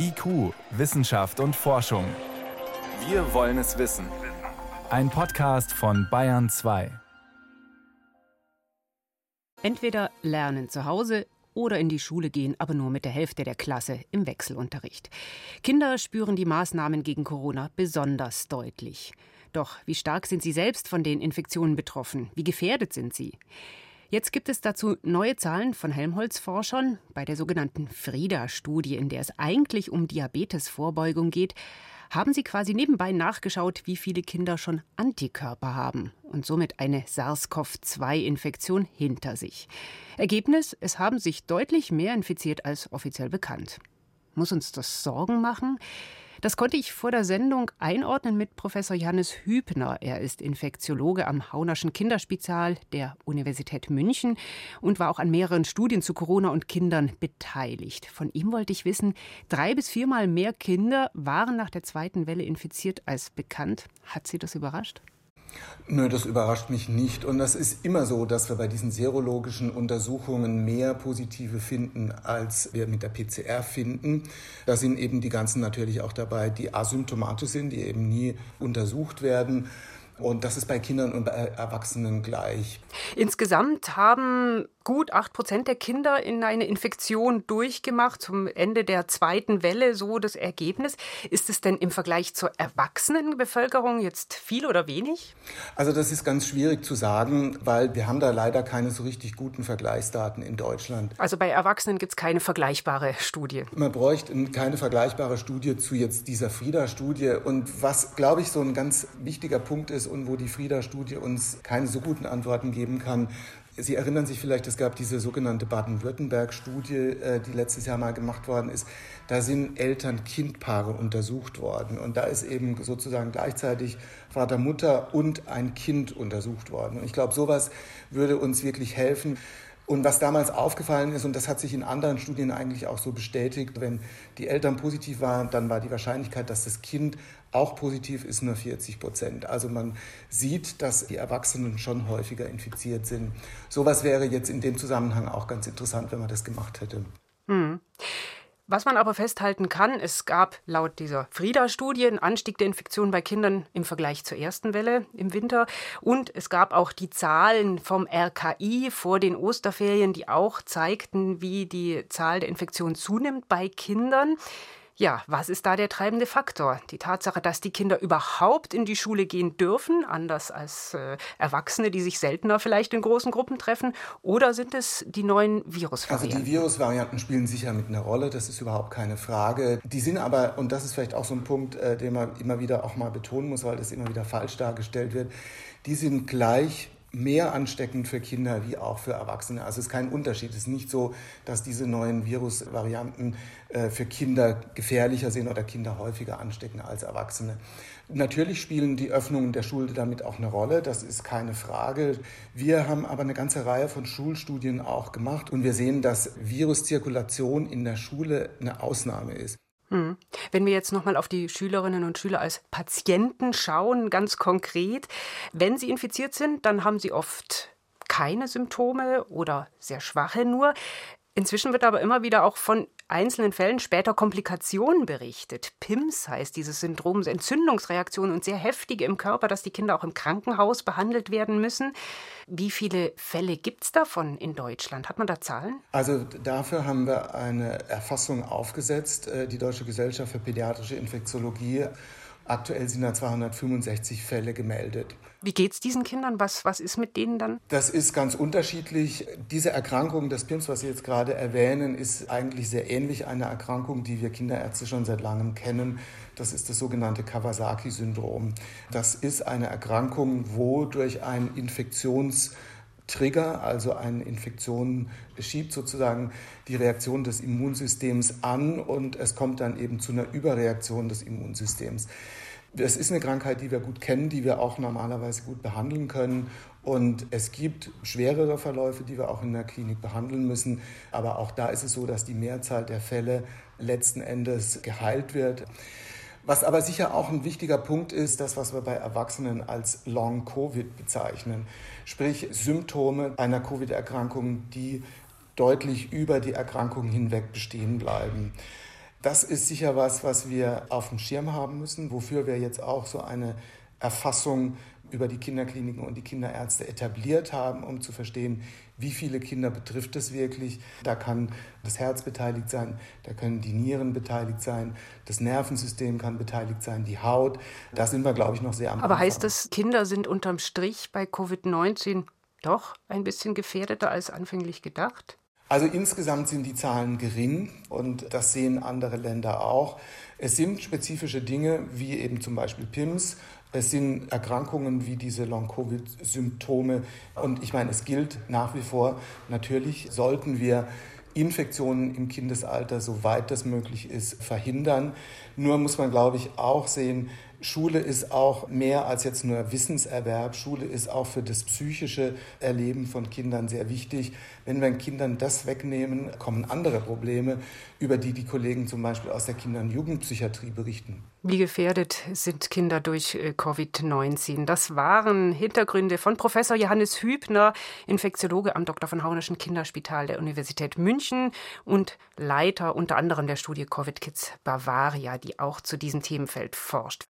IQ, Wissenschaft und Forschung. Wir wollen es wissen. Ein Podcast von Bayern 2. Entweder lernen zu Hause oder in die Schule gehen, aber nur mit der Hälfte der Klasse im Wechselunterricht. Kinder spüren die Maßnahmen gegen Corona besonders deutlich. Doch wie stark sind sie selbst von den Infektionen betroffen? Wie gefährdet sind sie? Jetzt gibt es dazu neue Zahlen von Helmholtz-Forschern. Bei der sogenannten FRIDA-Studie, in der es eigentlich um Diabetesvorbeugung geht, haben sie quasi nebenbei nachgeschaut, wie viele Kinder schon Antikörper haben und somit eine SARS-CoV-2-Infektion hinter sich. Ergebnis, es haben sich deutlich mehr infiziert als offiziell bekannt. Muss uns das Sorgen machen? Das konnte ich vor der Sendung einordnen mit Professor Johannes Hübner. Er ist Infektiologe am Haunerschen Kinderspital der Universität München und war auch an mehreren Studien zu Corona und Kindern beteiligt. Von ihm wollte ich wissen, drei bis viermal mehr Kinder waren nach der zweiten Welle infiziert als bekannt. Hat Sie das überrascht? Nö, das überrascht mich nicht. Und das ist immer so, dass wir bei diesen serologischen Untersuchungen mehr Positive finden, als wir mit der PCR finden. Da sind eben die ganzen natürlich auch dabei, die asymptomatisch sind, die eben nie untersucht werden. Und das ist bei Kindern und bei Erwachsenen gleich. Insgesamt haben gut acht Prozent der Kinder in eine Infektion durchgemacht, zum Ende der zweiten Welle so das Ergebnis. Ist es denn im Vergleich zur Erwachsenenbevölkerung jetzt viel oder wenig? Also das ist ganz schwierig zu sagen, weil wir haben da leider keine so richtig guten Vergleichsdaten in Deutschland. Also bei Erwachsenen gibt es keine vergleichbare Studie. Man bräuchte keine vergleichbare Studie zu jetzt dieser Frieda-Studie. Und was, glaube ich, so ein ganz wichtiger Punkt ist und wo die Frieda-Studie uns keine so guten Antworten geben kann, Sie erinnern sich vielleicht, es gab diese sogenannte Baden-Württemberg-Studie, äh, die letztes Jahr mal gemacht worden ist. Da sind Eltern-Kind-Paare untersucht worden. Und da ist eben sozusagen gleichzeitig Vater, Mutter und ein Kind untersucht worden. Und ich glaube, sowas würde uns wirklich helfen. Und was damals aufgefallen ist, und das hat sich in anderen Studien eigentlich auch so bestätigt, wenn die Eltern positiv waren, dann war die Wahrscheinlichkeit, dass das Kind auch positiv ist nur 40 Prozent. Also man sieht, dass die Erwachsenen schon häufiger infiziert sind. Sowas wäre jetzt in dem Zusammenhang auch ganz interessant, wenn man das gemacht hätte. Hm. Was man aber festhalten kann, es gab laut dieser Frieda-Studie einen Anstieg der Infektionen bei Kindern im Vergleich zur ersten Welle im Winter. Und es gab auch die Zahlen vom RKI vor den Osterferien, die auch zeigten, wie die Zahl der Infektionen zunimmt bei Kindern. Ja, was ist da der treibende Faktor? Die Tatsache, dass die Kinder überhaupt in die Schule gehen dürfen, anders als äh, Erwachsene, die sich seltener vielleicht in großen Gruppen treffen, oder sind es die neuen Virusvarianten? Also die Virusvarianten spielen sicher mit einer Rolle, das ist überhaupt keine Frage. Die sind aber, und das ist vielleicht auch so ein Punkt, äh, den man immer wieder auch mal betonen muss, weil das immer wieder falsch dargestellt wird, die sind gleich mehr ansteckend für Kinder wie auch für Erwachsene. Also es ist kein Unterschied. Es ist nicht so, dass diese neuen Virusvarianten äh, für Kinder gefährlicher sind oder Kinder häufiger anstecken als Erwachsene. Natürlich spielen die Öffnungen der Schule damit auch eine Rolle, das ist keine Frage. Wir haben aber eine ganze Reihe von Schulstudien auch gemacht und wir sehen, dass Viruszirkulation in der Schule eine Ausnahme ist. Hm. Wenn wir jetzt nochmal auf die Schülerinnen und Schüler als Patienten schauen, ganz konkret, wenn sie infiziert sind, dann haben sie oft keine Symptome oder sehr schwache nur. Inzwischen wird aber immer wieder auch von einzelnen Fällen später Komplikationen berichtet. PIMS heißt dieses Syndrom, Entzündungsreaktionen und sehr heftige im Körper, dass die Kinder auch im Krankenhaus behandelt werden müssen. Wie viele Fälle gibt es davon in Deutschland? Hat man da Zahlen? Also dafür haben wir eine Erfassung aufgesetzt, äh, die Deutsche Gesellschaft für Pädiatrische Infektiologie. Aktuell sind da 265 Fälle gemeldet. Wie geht es diesen Kindern? Was, was ist mit denen dann? Das ist ganz unterschiedlich. Diese Erkrankung des PIMS, was Sie jetzt gerade erwähnen, ist eigentlich sehr ähnlich einer Erkrankung, die wir Kinderärzte schon seit langem kennen. Das ist das sogenannte Kawasaki-Syndrom. Das ist eine Erkrankung, wo durch ein Infektions Trigger, also eine Infektion schiebt sozusagen die Reaktion des Immunsystems an und es kommt dann eben zu einer Überreaktion des Immunsystems. Das ist eine Krankheit, die wir gut kennen, die wir auch normalerweise gut behandeln können. Und es gibt schwerere Verläufe, die wir auch in der Klinik behandeln müssen. Aber auch da ist es so, dass die Mehrzahl der Fälle letzten Endes geheilt wird. Was aber sicher auch ein wichtiger Punkt ist, das, was wir bei Erwachsenen als Long-Covid bezeichnen, sprich Symptome einer Covid-Erkrankung, die deutlich über die Erkrankung hinweg bestehen bleiben. Das ist sicher was, was wir auf dem Schirm haben müssen, wofür wir jetzt auch so eine Erfassung über die Kinderkliniken und die Kinderärzte etabliert haben, um zu verstehen, wie viele Kinder betrifft es wirklich. Da kann das Herz beteiligt sein, da können die Nieren beteiligt sein, das Nervensystem kann beteiligt sein, die Haut. Da sind wir, glaube ich, noch sehr am Aber Anfang. heißt das, Kinder sind unterm Strich bei Covid-19 doch ein bisschen gefährdeter als anfänglich gedacht? Also insgesamt sind die Zahlen gering und das sehen andere Länder auch. Es sind spezifische Dinge wie eben zum Beispiel PIMS. Es sind Erkrankungen wie diese Long-Covid-Symptome. Und ich meine, es gilt nach wie vor, natürlich sollten wir Infektionen im Kindesalter, soweit das möglich ist, verhindern. Nur muss man, glaube ich, auch sehen, Schule ist auch mehr als jetzt nur Wissenserwerb. Schule ist auch für das psychische Erleben von Kindern sehr wichtig. Wenn wir Kindern das wegnehmen, kommen andere Probleme, über die die Kollegen zum Beispiel aus der Kinder- und Jugendpsychiatrie berichten. Wie gefährdet sind Kinder durch äh, Covid-19? Das waren Hintergründe von Professor Johannes Hübner, Infektiologe am Dr. von Haunischen Kinderspital der Universität München und Leiter unter anderem der Studie Covid Kids Bavaria, die auch zu diesem Themenfeld forscht.